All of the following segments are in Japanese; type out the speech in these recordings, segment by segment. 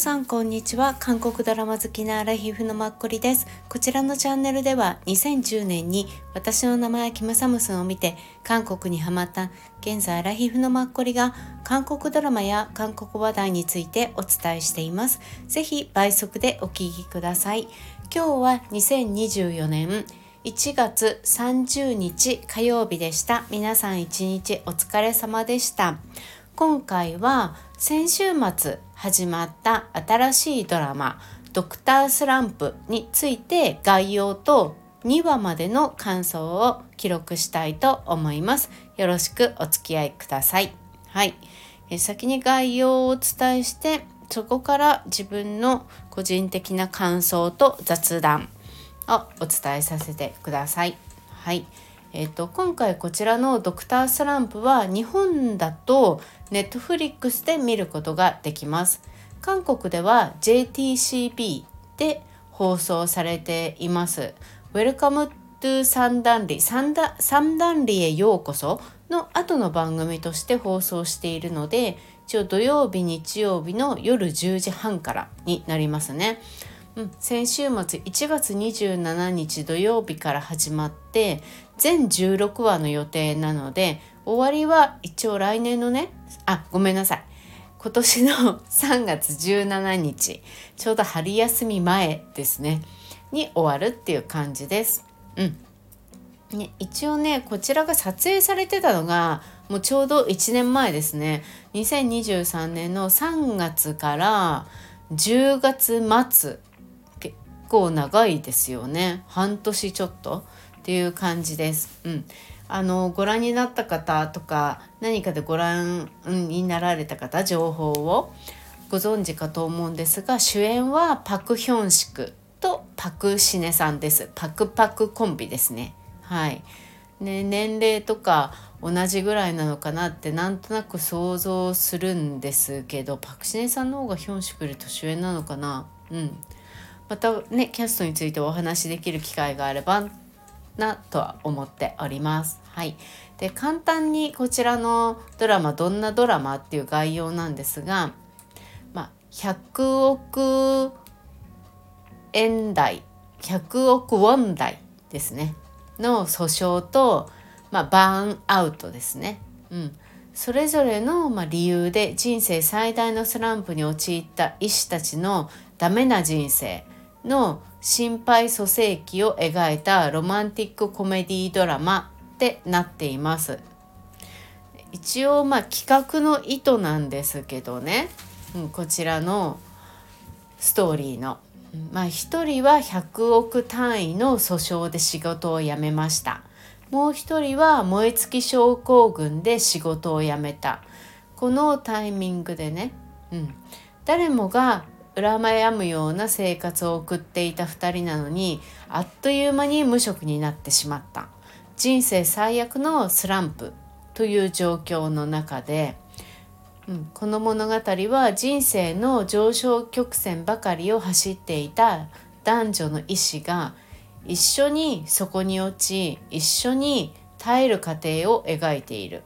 さんこんにちは。韓国ドラマ好きなアラヒフのマッコリです。こちらのチャンネルでは2010年に私の名前はキムサムスンを見て韓国にハマった現在アラヒフのマッコリが韓国ドラマや韓国話題についてお伝えしています。ぜひ倍速でお聞きください。今日は2024年1月30日火曜日でした。皆さん一日お疲れ様でした。今回は先週末始まった新しいドラマ「ドクタースランプ」について概要と2話までの感想を記録したいと思います。よろしくお付き合いください。はい。え先に概要をお伝えしてそこから自分の個人的な感想と雑談をお伝えさせてください。はい。えーと、今回こちらの「ドクタースランプ」は日本だとネットフリックスで見ることができます。韓国では JTCB で放送されています。Welcome to 三段里三三段里へようこその後の番組として放送しているので一応土曜日日曜日の夜10時半からになりますね。うん、先週末1月27日土曜日から始まって全16話の予定なので終わりは一応来年のねあごめんなさい。今年の 3月17日ちょうど春休み前ですね。に終わるっていう感じです。うん。ね、一応ねこちらが撮影されてたのがもうちょうど1年前ですね。2023年の3月から10月末。結構長いですよね。半年ちょっと。っていう感じです。うん、あのご覧になった方とか何かでご覧になられた方情報をご存知かと思うんですが主演はパク・ヒョンシクとパク・シネさんです。パクパクコンビですね。はい。ね、年齢とか同じぐらいなのかなってなんとなく想像するんですけどパク・シネさんの方がヒョンシクより年上なのかなうんまたねキャストについてお話しできる機会があればなとは思っております。はい、で簡単にこちらのドラマどんなドラマっていう概要なんですが、まあ、100億円台100億ウォン台ですねの訴訟と、まあ、バーンアウトですね。うん、それぞれの、ま、理由で人生最大のスランプに陥った医師たちのダメな人生の心配蘇生記を描いたロマンティックコメディドラマってなっています。一応まあ企画の意図なんですけどね、うん、こちらのストーリーの。まあ一人は100億単位の訴訟で仕事を辞めました。もう一人は燃え尽き症候群で仕事を辞めた。このタイミングでね、うん、誰もが羨むような生活を送っていた2人なのにあっという間に無職になってしまった。人生最悪のスランプという状況の中で、うん、この物語は人生の上昇曲線ばかりを走っていた男女の医師が一緒にそこに落ち一緒に耐える過程を描いている。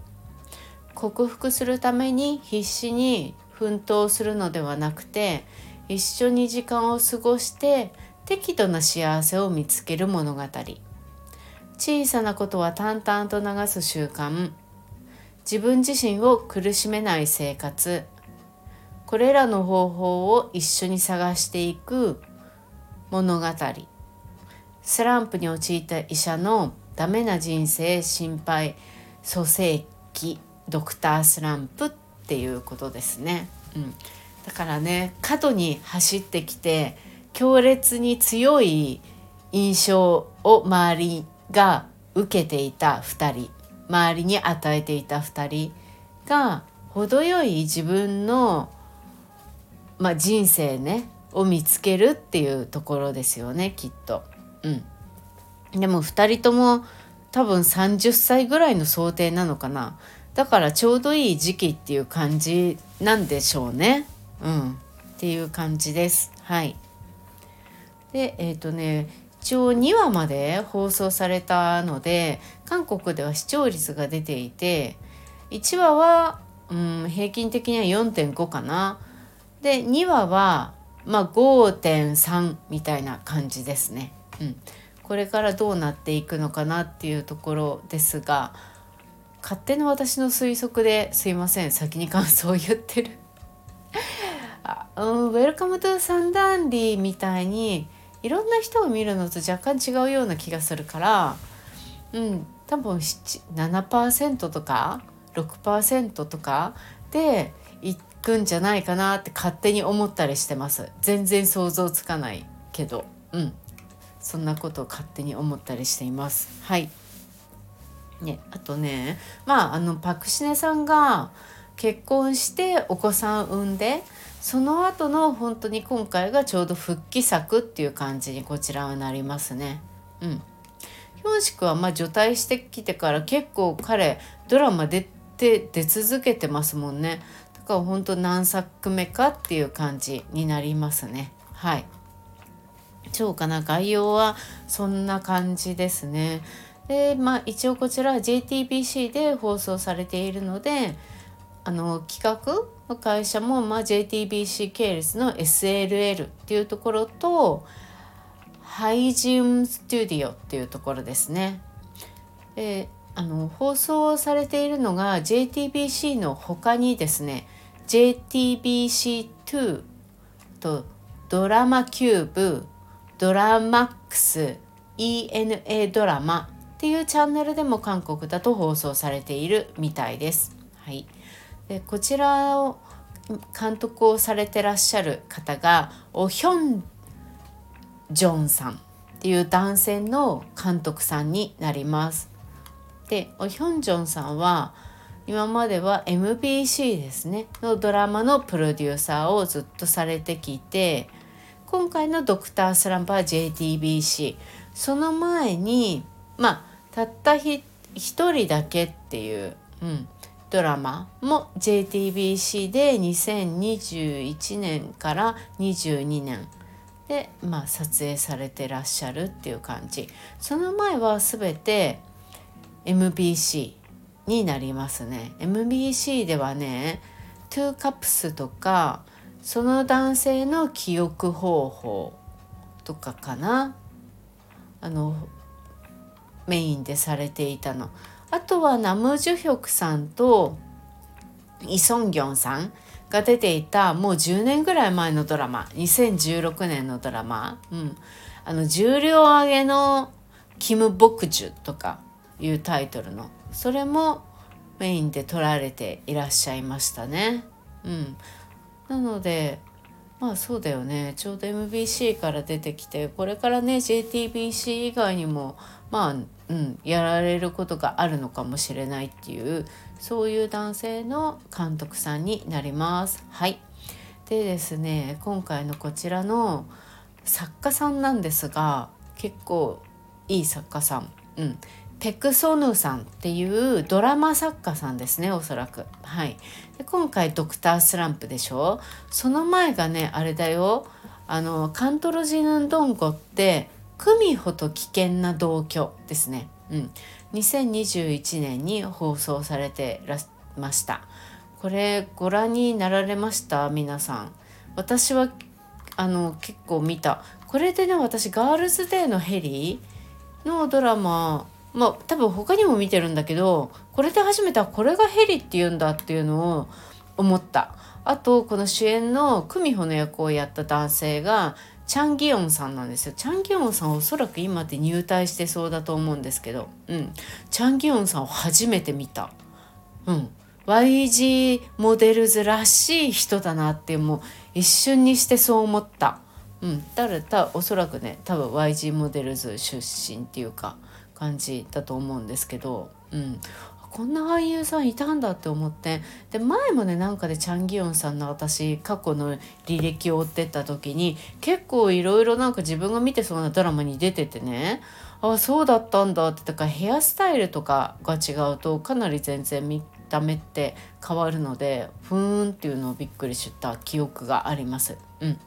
克服するために必死に奮闘するのではなくて一緒に時間を過ごして適度な幸せを見つける物語。小さなことは淡々と流す習慣。自分自身を苦しめない生活。これらの方法を一緒に探していく物語。スランプに陥った医者のダメな人生心配。蘇生期。ドクタースランプっていうことですね。うん。だからね過度に走ってきて強烈に強い印象を周りが受けていた2人周りに与えていた2人が程よい自分の、まあ、人生ねを見つけるっていうところですよねきっと。うん、でも2人とも多分30歳ぐらいの想定なのかなだからちょうどいい時期っていう感じなんでしょうね。うん、っていう感じです。はい。でえっ、ー、とね一応2話まで放送されたので韓国では視聴率が出ていて1話は、うん、平均的には4.5かな。で2話はまあ5.3みたいな感じですね。うん、これからどうなっていくのかなっていうところですが勝手な私の推測ですいません先に感想を言ってる、 Welcome to サムダルリみたいにいろんな人が見るのと若干違うような気がするからうん多分7%とか6%とかでいくんじゃないかなって勝手に思ったりしてます。全然想像つかないけど。うん。そんなことを勝手に思ったりしています。はい。ねあとねまああのパクシネさんが結婚してお子さん産んでその後の本当に今回がちょうど復帰作っていう感じにこちらはなりますね。うん。ヒョンシクはまあ除隊してきてから結構彼ドラマ出て出続けてますもんね。だから本当何作目かっていう感じになりますね。はい。超かな概要はそんな感じですね。でまあ一応こちらは JTBC で放送されているのであの企画の会社も、まあ、JTBC 系列の SLL っていうところとハイジウムスタジオっていうところですね。であの放送されているのが JTBC の他にですね JTBC2 とドラマキューブドラマックス ENA ドラマっていうチャンネルでも韓国だと放送されているみたいです。はい、でこちらを監督をされてらっしゃる方がオヒョンジョンさんっていう男性の監督さんになります。でオヒョンジョンさんは今までは MBC ですねのドラマのプロデューサーをずっとされてきて今回の「ドクタースランプ」は JTBC その前にまあたった一人だけっていう、うん、ドラマも JTBC で2021年から22年で、まあ、撮影されてらっしゃるっていう感じ。その前は全て MBC になりますね。MBC ではね2カプスとかその男性の記憶方法とかかな。あのメインでされていたの。あとはナム・ジュヒョクさんとイ・ソンギョンさんが出ていたもう10年ぐらい前のドラマ2016年のドラマ、うん、あの重量上げのキム・ボクジュとかいうタイトルのそれもメインで撮られていらっしゃいましたね。うん、なのでまあそうだよね。ちょうど MBC から出てきてこれからね JTBC 以外にもまあ、うん、やられることがあるのかもしれないっていうそういう男性の監督さんになります。はい。でですね今回のこちらの作家さんなんですが結構いい作家さん、うん、ペクソヌさんっていうドラマ作家さんですねおそらく。はい、で今回「ドクタースランプ」でしょ？その前がねあれだよあのカントロジヌンドンゴって「クミホと危険な同居」ですね。うん、2021年に放送されてらました。これご覧になられました？皆さん。私はあの結構見た。これでね私ガールズデーのヘリのドラマまあ多分他にも見てるんだけどこれで初めてこれがヘリって言うんだっていうのを思った。あとこの主演のクミホの役をやった男性がチャン・ギヨンさんなんですよ。チャン・ギヨンさんおそらく今で入隊してそうだと思うんですけど。うん。チャン・ギヨンさんを初めて見た。うん。YG モデルズらしい人だなってもう一瞬にしてそう思った。うん。誰だ？おそらくね多分 YG モデルズ出身っていうか。感じだと思うんですけど、うん、こんな俳優さんいたんだって思って。で前もねなんかでチャン・ギヨンさんの私過去の履歴を追ってった時に結構いろいろなんか自分が見てそうなドラマに出ててね。あそうだったんだってだからヘアスタイルとかが違うとかなり全然見た目って変わるのでふーんっていうのをびっくりした記憶があります。うん。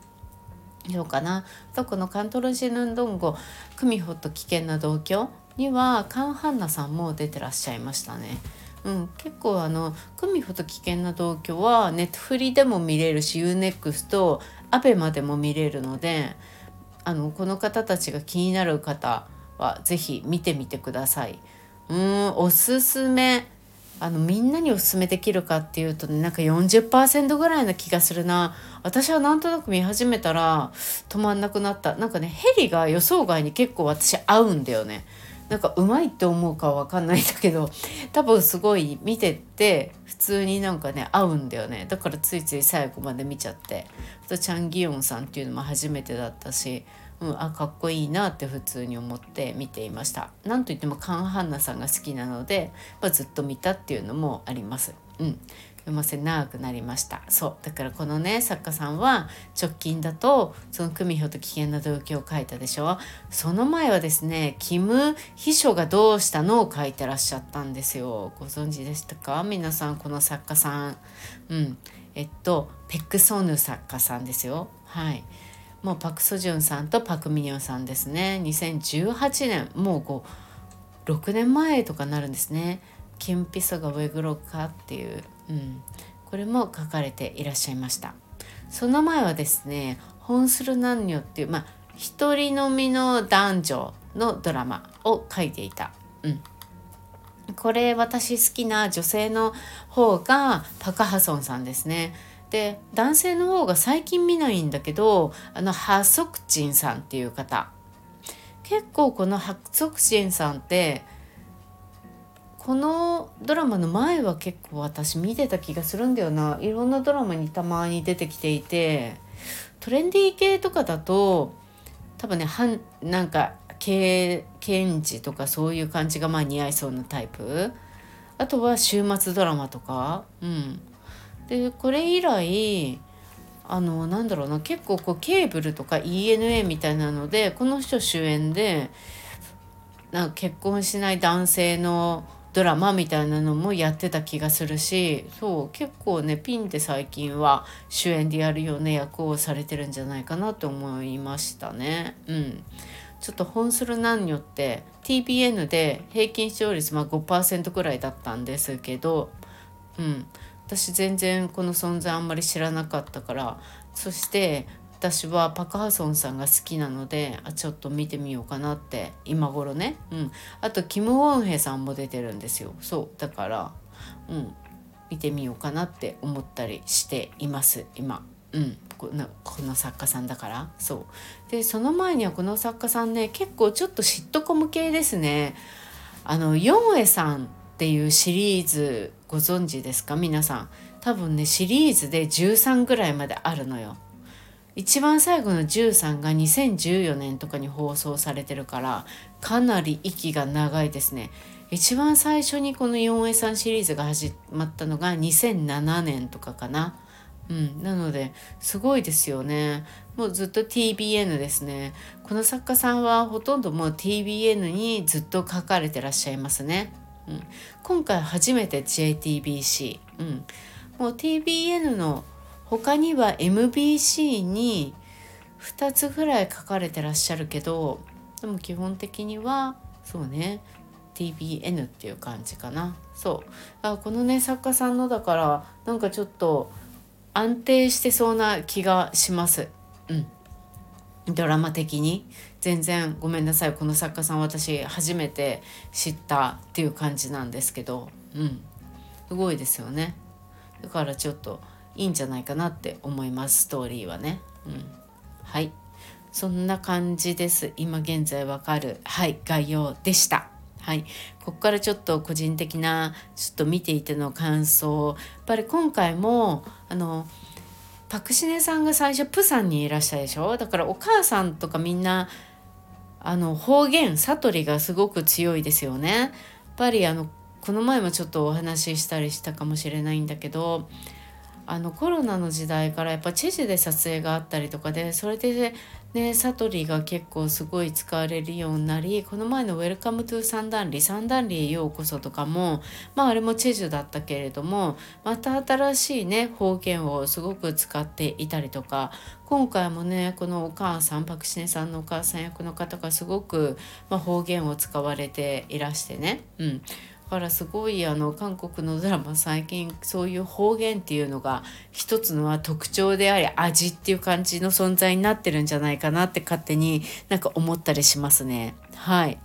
どうかな？とこのカントロジヌンドンゴクミホと危険な同居？にはカン・ハンナさんも出てらっしゃいましたね。うん、結構あの「久美ほど危険な同居」はネットフリでも見れるし UNEXT と ABEMA でも見れるのであのこの方たちが気になる方は是非見てみてください。うんおすすめあのみんなにおすすめできるかっていうとねなんか40%ぐらいな気がするな私はなんとなく見始めたら止まんなくなったなんかねヘリが予想外に結構私合うんだよねなんかうまいって思うかは分かんないんだけど多分すごい見てて普通になんかね合うんだよね。だからついつい最後まで見ちゃって。あとチャン・ギヨンさんっていうのも初めてだったしうん、あかっこいいなって普通に思って見ていました。なんといってもカン・ハンナさんが好きなので、まあ、ずっと見たっていうのもあります。うん。すいません長くなりました。そう。だからこのね作家さんは直近だとその久美穂と危険な動機を書いたでしょ。その前はですねキム秘書がどうしたのを書いてらっしゃったんですよ。ご存知でしたか？皆さんこの作家さん。うん。えっとペックソヌ作家さんですよ。はい。もうパク・ソジュンさんとパク・ミニョンさんですね。2018年もう6年前とかなるんですね「キンピソがウェグロカ」っていう、うん、これも書かれていらっしゃいました。その前はですね「本する男女」っていうまあ一人のみの男女のドラマを書いていた、うん、これ私好きな女性の方がパカ・ハソンさんですね。で男性の方が最近見ないんだけどあのハ・ソクチンさんっていう方。結構このハ・ソクチンさんってこのドラマの前は結構私見てた気がするんだよな。いろんなドラマにたまに出てきていて。トレンディー系とかだと多分ねはんなんか経検事とかそういう感じがまあ似合いそうなタイプ。あとは週末ドラマとか。うん。でこれ以来あのなんだろうな。結構こうケーブルとか ENA みたいなのでこの人主演でなんか結婚しない男性のドラマみたいなのもやってた気がするしそう結構ねピンで最近は主演でやるような役をされてるんじゃないかなと思いましたね。うんちょっと本する男女って TBN で平均視聴率まあ5%くらいだったんですけど、うん、私全然この存在あんまり知らなかったからそして私はパク・ハソンさんが好きなのであちょっと見てみようかなって今頃ね、うん、あとキム・ウォンヘさんも出てるんですよ。そう。だからうん。見てみようかなって思ったりしています。今。うん、このこの作家さんだから。そう。でその前にはこの作家さんね結構ちょっと嫉妬コム系ですね。あのヨンエさんっていうシリーズご存知ですか？皆さん。多分ねシリーズで13ぐらいまであるのよ。一番最後の13が2014年とかに放送されてるからかなり息が長いですね。一番最初にこの 4A んシリーズが始まったのが2007年とかかな。うん、なのですごいですよね。もうずっと TBN ですね。この作家さんはほとんどもう TBN にずっと書かれてらっしゃいますね。うん、今回初めて JTBC、うん、もう TBN の他には MBC に2つぐらい書かれてらっしゃるけどでも基本的にはそうね TBN っていう感じかな。そう。あこのね作家さんのだからなんかちょっと安定してそうな気がします。うん。ドラマ的に。全然ごめんなさい。この作家さん私初めて知ったっていう感じなんですけど。うん。すごいですよね。だからちょっといいんじゃないかなって思いますストーリーはね。うん。はい。そんな感じです。今現在わかる。はい。概要でした。はい、ここからちょっと個人的なちょっと見ていての感想。やっぱり今回もあのパクシネさんが最初プサンにいらっしゃるでしょ？だからお母さんとかみんなあの方言悟りがすごく強いですよね。やっぱりあのこの前もちょっとお話ししたりしたかもしれないんだけどあのコロナの時代からやっぱチェジュで撮影があったりとかでそれでね悟りが結構すごい使われるようになりこの前の「 Welcome to サムダルリサムダルリへようこそ」とかもまああれもチェジュだったけれどもまた新しいね方言をすごく使っていたりとか今回もねこのお母さんパクシネさんのお母さん役の方がすごく、まあ、方言を使われていらしてね、うん、からすごいあの韓国のドラマ最近そういう方言っていうのが一つのは特徴であり味っていう感じの存在になってるんじゃないかなって勝手になんか思ったりしますね。はい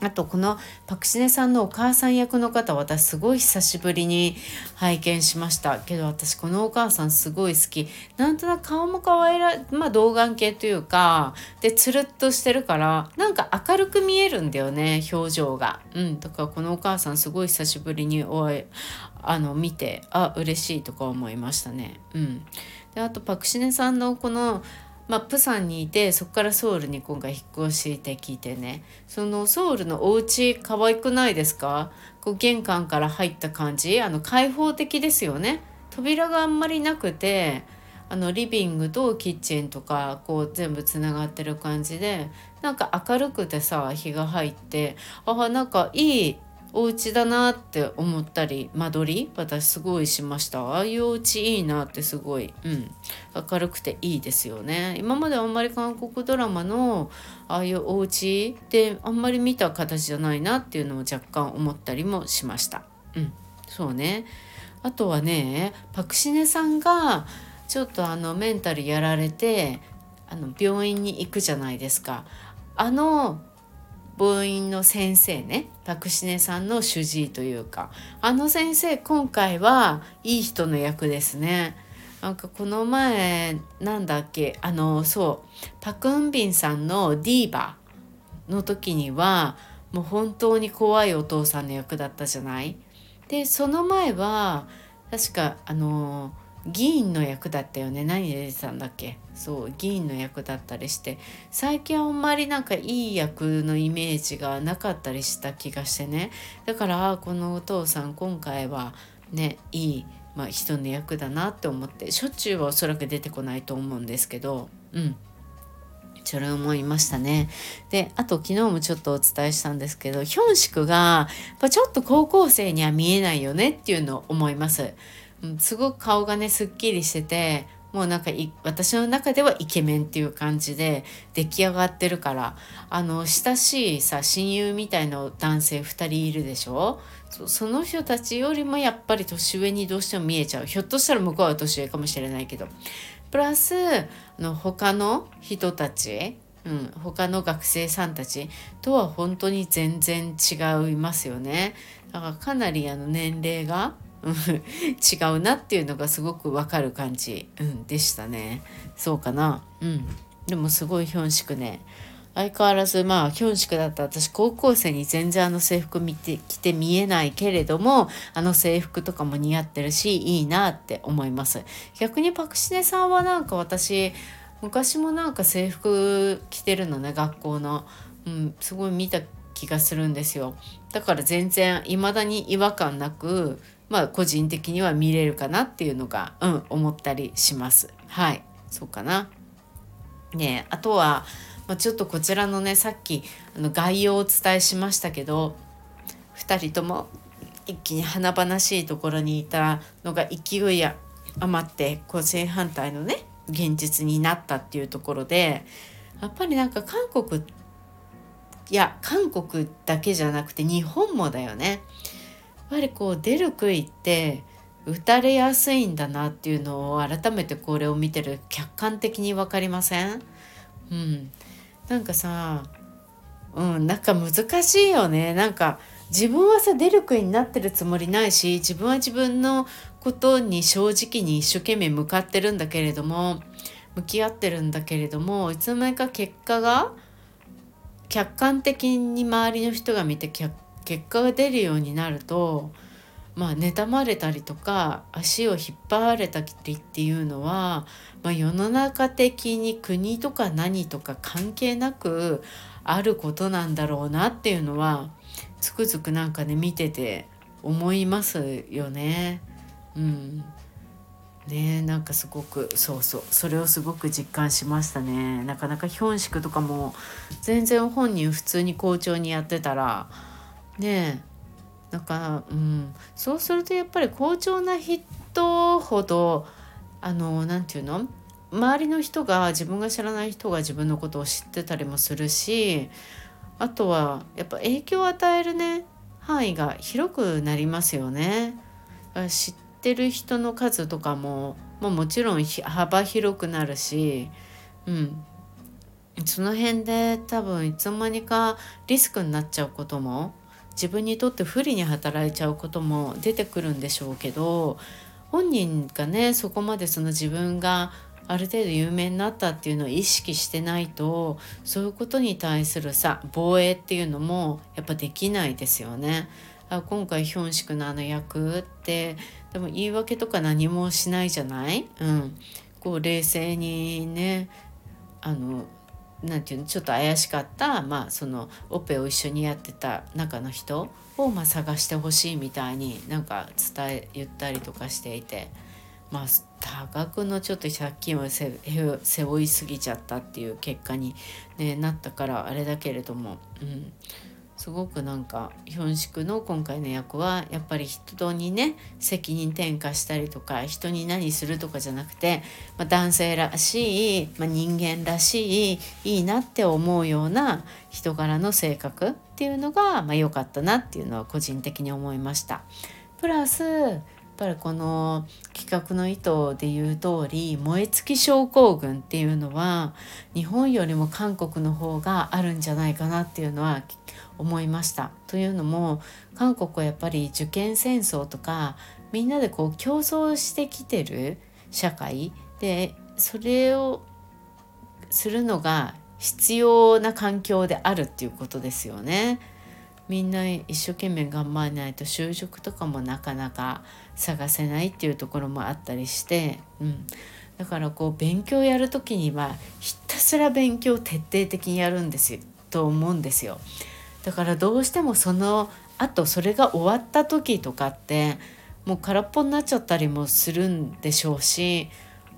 あとこのパクシネさんのお母さん役の方私すごい久しぶりに拝見しました。けど私このお母さんすごい好き。なんとなく顔も可愛らまあ童顔系というかでつるっとしてるからなんか明るく見えるんだよね表情が。うん。だかこのお母さんすごい久しぶりにお会いあの見てあ嬉しいとか思いましたね。うん。であとパクシネさんのこのまあ、プサンにいてそこからソウルに今回引っ越してきてね。そのソウルのお家可愛くないですか？こう玄関から入った感じ？あの開放的ですよね。扉があんまりなくてあのリビングとキッチンとかこう全部つながってる感じでなんか明るくてさ日が入ってあなんかいいお家だなって思ったり間取り私すごいしました。ああいうお家いいなってすごい、うん、明るくていいですよね。今まであんまり韓国ドラマのああいうお家ってあんまり見た形じゃないなっていうのを若干思ったりもしました。うん。そうね。あとはねパクシネさんがちょっとあのメンタルやられてあの病院に行くじゃないですか。あの母院の先生ねパクシネさんの主治医というかあの先生今回はいい人の役ですね。なんかこの前なんだっけあのそうパクンビンさんのディーバの時にはもう本当に怖いお父さんの役だったじゃない？でその前は確かあの議員の役だったよね。何で出てたんだっけ？そう議員の役だったりして。最近あんまりなんかいい役のイメージがなかったりした気がしてね。だからこのお父さん今回はねいい、まあ、人の役だなって思って。しょっちゅうはおそらく出てこないと思うんですけど。うん。それ思いましたね。で、あと昨日もちょっとお伝えしたんですけど、ヒョンシクが、やっぱちょっと高校生には見えないよねっていうのを思います。うん、すごく顔がねすっきりしててもうなんか私の中ではイケメンっていう感じで出来上がってるからあの親しいさ親友みたいな男性2人いるでしょ？その人たちよりもやっぱり年上にどうしても見えちゃう。ひょっとしたら向こうは年上かもしれないけど。プラスあの他の人たちうん、他の学生さんたちとは本当に全然違いますよね。だからかなりあの年齢が 違うなっていうのがすごくわかる感じ、うん、でしたね。そうかな。うん。でもすごいヒョンシクね。相変わらずまあヒョンシクだった。私高校生に全然あの制服見てきて見えないけれどもあの制服とかも似合ってるしいいなって思います。逆にパクシネさんはなんか私昔もなんか制服着てるのね学校の、うん、すごい見た気がするんですよ。だから全然未だに違和感なくまあ個人的には見れるかなっていうのが、うん、思ったりします。はい、そうかな。ねあとは、まあ、ちょっとこちらのねさっきあの概要をお伝えしましたけど2人とも一気に華々しいところにいたのが勢い余ってこう正反対のね現実になったっていうところでやっぱりなんか韓国いや韓国だけじゃなくて日本もだよね。ぱりこう出る杭って打たれやすいんだなっていうのを改めてこれを見てる客観的に分かりません？うん、なんかさうんなんか難しいよね。なんか自分はさ出る杭になってるつもりないし自分は自分のことに正直に一生懸命向かってるんだけれども向き合ってるんだけれどもいつの間にか結果が客観的に周りの人が見て客結果が出るようになるとまあ妬まれたりとか足を引っ張られたりっていうのは、まあ、世の中的に国とか何とか関係なくあることなんだろうなっていうのはつくづくなんかね見てて思いますよね。うんねなんかすごくそうそうそれをすごく実感しましたねなかなかヒョンシクとかも全然本人普通に校長にやってたらねえ。だから、うん、そうするとやっぱり好調な人ほどあの何て言うの？周りの人が自分が知らない人が自分のことを知ってたりもするしあとはやっぱ影響を与えるね範囲が広くなりますよね。知ってる人の数とかも、まあ、もちろん幅広くなるし、うん、その辺で多分いつの間にかリスクになっちゃうことも自分にとって不利に働いちゃうことも出てくるんでしょうけど本人がねそこまでその自分がある程度有名になったっていうのを意識してないとそういうことに対するさ防衛っていうのもやっぱできないですよね。あ今回ヒョンシクのあの役ってでも言い訳とか何もしないじゃない、うん、こう冷静にねあのなんていうのちょっと怪しかった、まあ、そのオペを一緒にやってた中の人を、まあ、探してほしいみたいになんか伝え言ったりとかしていて。まあ、多額のちょっと借金を背負いすぎちゃったっていう結果に、ね、なったからあれだけれども、うん、すごくなんかヒョンシクの今回の役はやっぱり人にね責任転嫁したりとか人に何するとかじゃなくて、まあ、男性らしい、まあ、人間らしいいいなって思うような人柄の性格っていうのが良、まあ、かったなっていうのは個人的に思いました。プラスやっぱりこの企画の意図で言う通り燃え尽き症候群っていうのは日本よりも韓国の方があるんじゃないかなっていうのは思いました。というのも韓国はやっぱり受験戦争とかみんなでこう競争してきてる社会でそれをするのが必要な環境であるっていうことですよね。みんな一生懸命頑張らないと就職とかもなかなか探せないっていうところもあったりして、うん、だからこう勉強やる時にはひたすら勉強を徹底的にやるんですよと思うんですよ。だからどうしてもそのあとそれが終わった時とかってもう空っぽになっちゃったりもするんでしょうし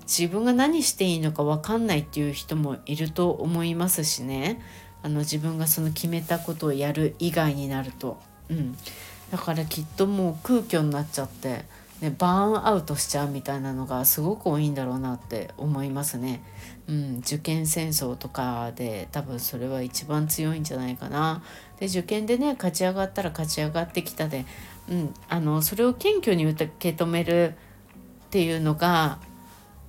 自分が何していいのか分かんないっていう人もいると思いますしね。あの自分がその決めたことをやる以外になると、うん、だからきっともう空虚になっちゃって、ね、バーンアウトしちゃうみたいなのがすごく多いんだろうなって思いますね。うん、受験戦争とかで多分それは一番強いんじゃないかな。で受験でね勝ち上がったら勝ち上がってきたで、うん、あのそれを謙虚に受け止めるっていうのが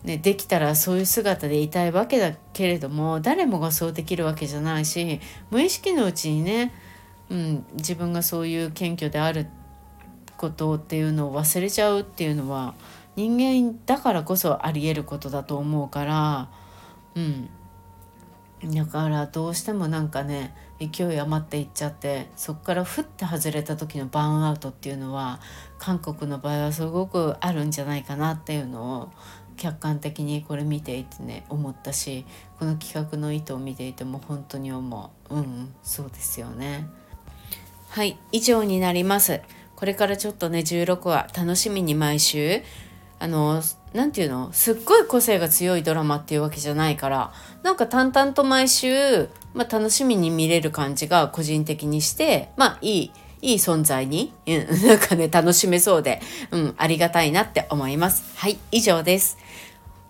ね、できたらそういう姿でいたいわけだけれども誰もがそうできるわけじゃないし無意識のうちにね、うん、自分がそういう謙虚であることっていうのを忘れちゃうっていうのは人間だからこそありえることだと思うから、うん、だからどうしてもなんかね勢い余っていっちゃってそこからふって外れた時のバーンアウトっていうのは韓国の場合はすごくあるんじゃないかなっていうのを客観的にこれ見ていてね思ったしこの企画の意図を見ていても本当に思う。うんそうですよね。はい以上になります。これからちょっとね16話楽しみに毎週あの何て言うの？すっごい個性が強いドラマっていうわけじゃないからなんか淡々と毎週、まあ、楽しみに見れる感じが個人的にしてまあいいいい存在に、うん、なんかね、楽しめそうで、うん、ありがたいなって思います。はい、以上です。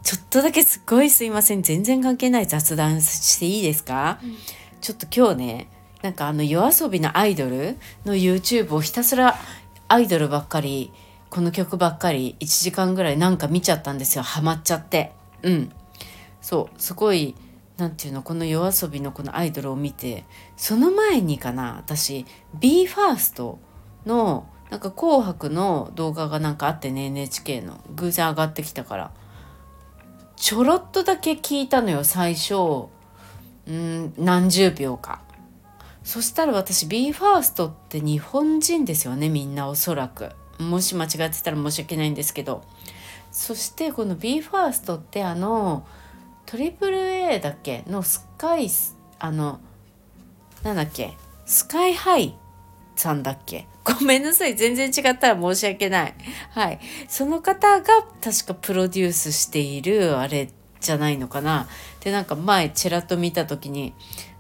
ちょっとだけすっごいすいません。全然関係ない雑談していいですか、うん、ちょっと今日ね、なんかあの夜遊びのアイドルの YouTube をひたすらアイドルばっかり、この曲ばっかり1時間ぐらいなんか見ちゃったんですよ。ハマっちゃって。うん。そう、すごい何て言うのこの yoasobi のこのアイドルを見てその前にかな私 BE:FIRST のなんか「紅白」の動画がなんかあってね NHK の偶然上がってきたからちょろっとだけ聞いたのよ最初うん何十秒かそしたら私 BE:FIRST って日本人ですよねみんなおそらく。もし間違ってたら申し訳ないんですけど。そしてこの BE:FIRST ってあのトリプル A だっけ？のスカイスあのなんだっけ？スカイハイさんだっけ？ごめんなさい全然違ったら申し訳ない。はい。その方が確かプロデュースしているあれじゃないのかな。でなんか前ちらっと見た時に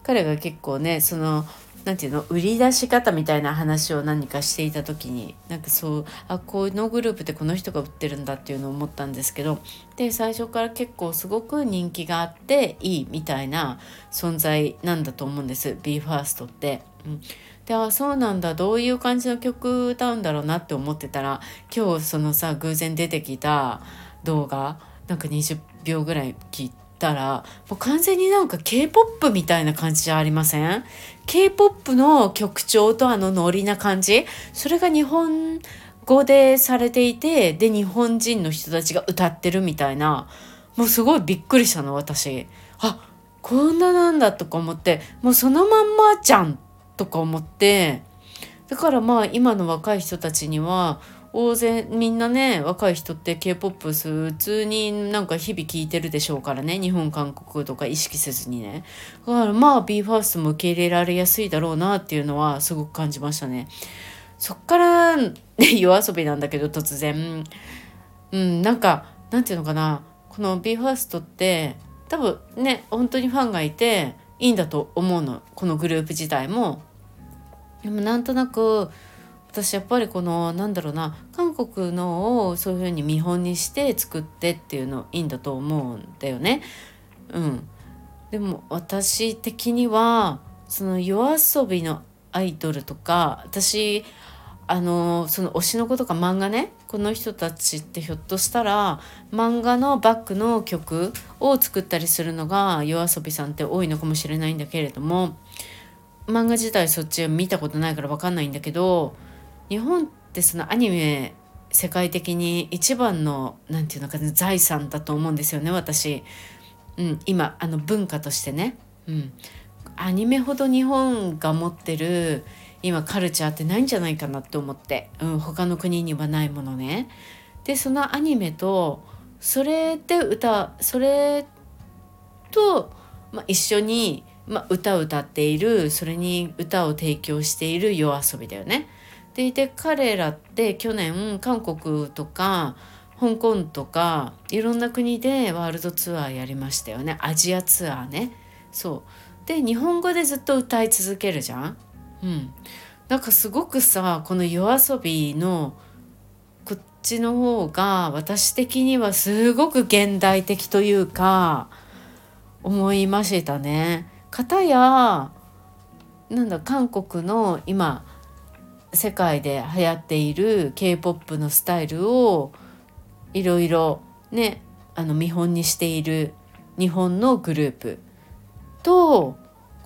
彼が結構ねそのなんていうの売り出し方みたいな話を何かしていた時になんかそうあこのグループでこの人が売ってるんだっていうのを思ったんですけどで最初から結構すごく人気があっていいみたいな存在なんだと思うんです BE:FIRST って。うんであそうなんだどういう感じの曲歌うんだろうなって思ってたら今日そのさ偶然出てきた動画なんか20秒ぐらい聞いてたらもう完全になんか K-POP みたいな感じじゃありません？K-POP の曲調とあのノリな感じ？それが日本語でされていてで日本人の人たちが歌ってるみたいな。もうすごいびっくりしたの私。あこんななんだとか思って。もうそのまんまじゃんとか思って。だからまあ今の若い人たちには大勢みんなね若い人って K-POP 普通になんか日々聞いてるでしょうからね。日本韓国とか意識せずにね。だからまあ BE:FIRST も受け入れられやすいだろうなっていうのはすごく感じましたね。そっからね夜遊びなんだけど突然。うんなんかなんていうのかな。この BE:FIRST って多分ね本当にファンがいていいんだと思うの。このグループ自体も。でもなんとなく私やっぱりこのなんだろうな韓国のをそういうふうに見本にして作ってっていうのいいんだと思うんだよね。うん、でも私的にはその夜遊びのアイドルとか私あのその推しの子とか漫画ねこの人たちってひょっとしたら漫画のバックの曲を作ったりするのが yoasobi さんって多いのかもしれないんだけれども漫画自体そっちは見たことないから分かんないんだけど日本ってそのアニメ世界的に一番の何て言うのかな財産だと思うんですよね私、うん、今あの文化としてね、うん、アニメほど日本が持ってる今カルチャーってないんじゃないかなって思って、うん、他の国にはないものね。でそのアニメとそれで歌それと、まあ、一緒に、まあ、歌を歌っているそれに歌を提供している夜遊びだよね。でいて彼らって去年韓国とか香港とかいろんな国でワールドツアーやりましたよね。アジアツアーね。そう。で日本語でずっと歌い続けるじゃん。うん。なんかすごくさこの夜遊びのこっちの方が私的にはすごく現代的というか思いましたね。かたやなんだ韓国の今世界で流行っている K-POP のスタイルをいろいろねあの見本にしている日本のグループと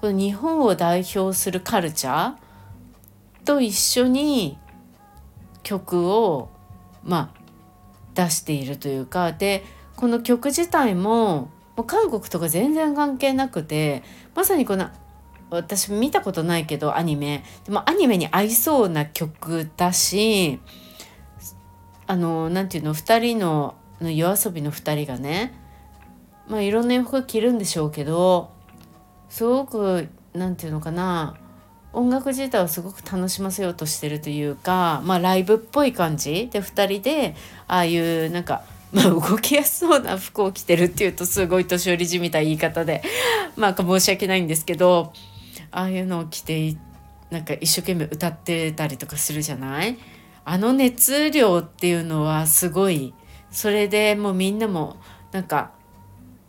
この日本を代表するカルチャーと一緒に曲をまあ出しているというかでこの曲自体ももう韓国とか全然関係なくてまさにこの私見たことないけどアニメ。でもアニメに合いそうな曲だしあの何て言うの2人のの夜遊びの2人がねまあいろんな洋服着るんでしょうけどすごく何て言うのかな音楽自体をすごく楽しませようとしてるというかまあライブっぽい感じ。で2人でああいうなんかまあ、動きやすそうな服を着てるっていうとすごい年寄りじみた言い方でまあ申し訳ないんですけどああいうのを着てなんか一生懸命歌ってたりとかするじゃない？あの熱量っていうのはすごいそれでもうみんなもなんか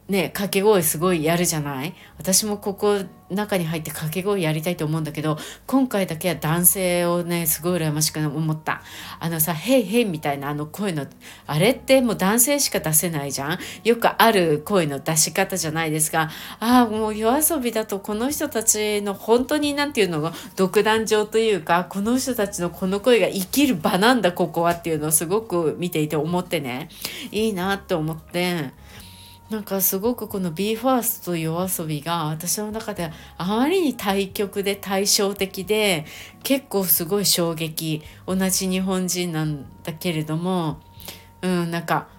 ね掛け声すごいやるじゃない？私もここ中に入って掛け声やりたいと思うんだけど今回だけは男性をねすごい羨ましく思った。あのさ「ヘイヘイ」みたいなあの声のあれってもう男性しか出せないじゃん？よくある声の出し方じゃないですか。ああもう夜遊びだとこの人たちの本当に何て言うのが独壇場というかこの人たちのこの声が生きる場なんだここはっていうのをすごく見ていて思ってね。いいなって思って。なんかすごくこの BE:FIRST と yoasobi が私の中ではあまりに対極で対照的で結構すごい衝撃。同じ日本人なんだけれどもうんなんか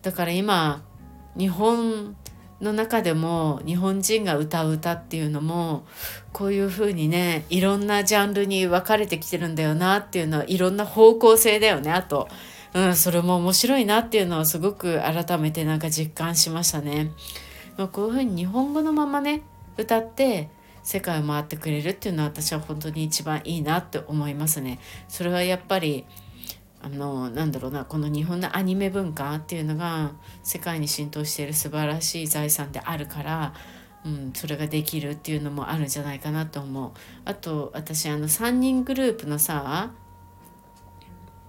だから今日本の中でも日本人が歌う歌っていうのもこういうふうにねいろんなジャンルに分かれてきてるんだよなっていうのはいろんな方向性だよねあと。うん、それも面白いなっていうのはすごく改めてなんか実感しましたね。ま、こういうふうに日本語のままね歌って世界を回ってくれるっていうのは私は本当に一番いいなって思いますね。それはやっぱりあのなんだろうなこの日本のアニメ文化っていうのが世界に浸透している素晴らしい財産であるから、うん、それができるっていうのもあるんじゃないかなと思う。あと私あの3人グループのさ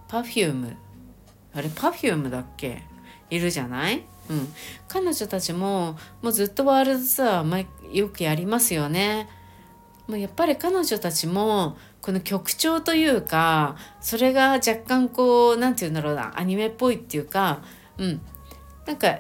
Perfume あれ Perfume だっけ？いるじゃない？うん、彼女たちももうずっとワールドツアーよくやりますよね。もうやっぱり彼女たちもこの曲調というかそれが若干こう何て言うんだろうなアニメっぽいっていうかうん。なんか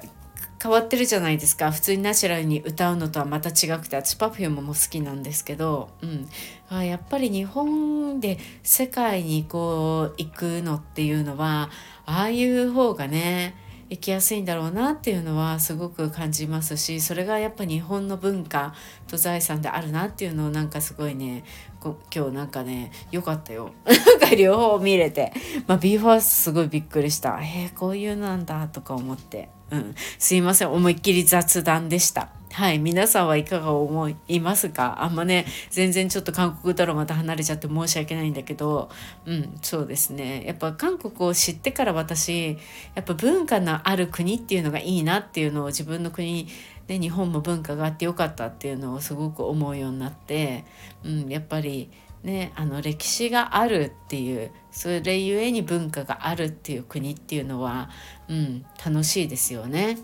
変わってるじゃないですか。普通にナチュラルに歌うのとはまた違くて私 Perfume も好きなんですけど、うん、あやっぱり日本で世界にこう行くのっていうのはああいう方がね行きやすいんだろうなっていうのはすごく感じますしそれがやっぱ日本の文化と財産であるなっていうのをなんかすごいね今日なんかね良かったよ。なんか両方見れて。まあ BE:FIRST すごいびっくりした。えー、こういうなんだとか思って。うん。すいません。思いっきり雑談でした。はい皆さんはいかが思いますか？あんまね全然ちょっと韓国ドラマと離れちゃって申し訳ないんだけどうんそうですねやっぱ韓国を知ってから私やっぱ文化のある国っていうのがいいなっていうのを自分の国で日本も文化があってよかったっていうのをすごく思うようになって、うん、やっぱりねあの歴史があるっていうそれゆえに文化があるっていう国っていうのは、うん、楽しいですよね。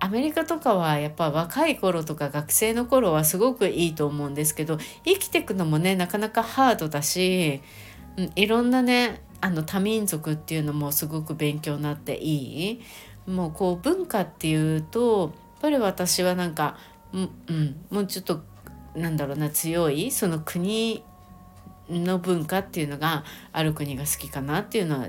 アメリカとかはやっぱ若い頃とか学生の頃はすごくいいと思うんですけど生きていくのもねなかなかハードだし、うん、いろんなねあの多民族っていうのもすごく勉強になっていい。もうこう文化っていうとやっぱり私はなんか、う、うん、もうちょっとなんだろうな強いその国の文化っていうのがある国が好きかなっていうのは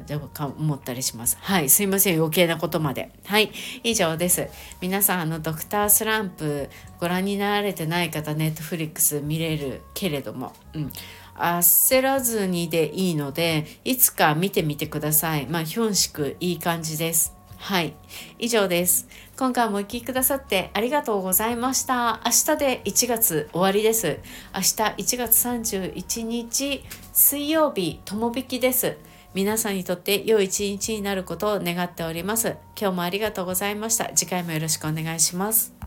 思ったりします。はい、すいません余計なことまで。はい、以上です。皆さんあのドクタースランプご覧になられてない方ネットフリックス見れるけれども、うん、焦らずにでいいのでいつか見てみてください。まあヒョンシクいい感じです。はい。以上です。今回もお聴きくださってありがとうございました。明日で1月終わりです。明日1月31日水曜日、とも引きです。皆さんにとって良い一日になることを願っております。今日もありがとうございました。次回もよろしくお願いします。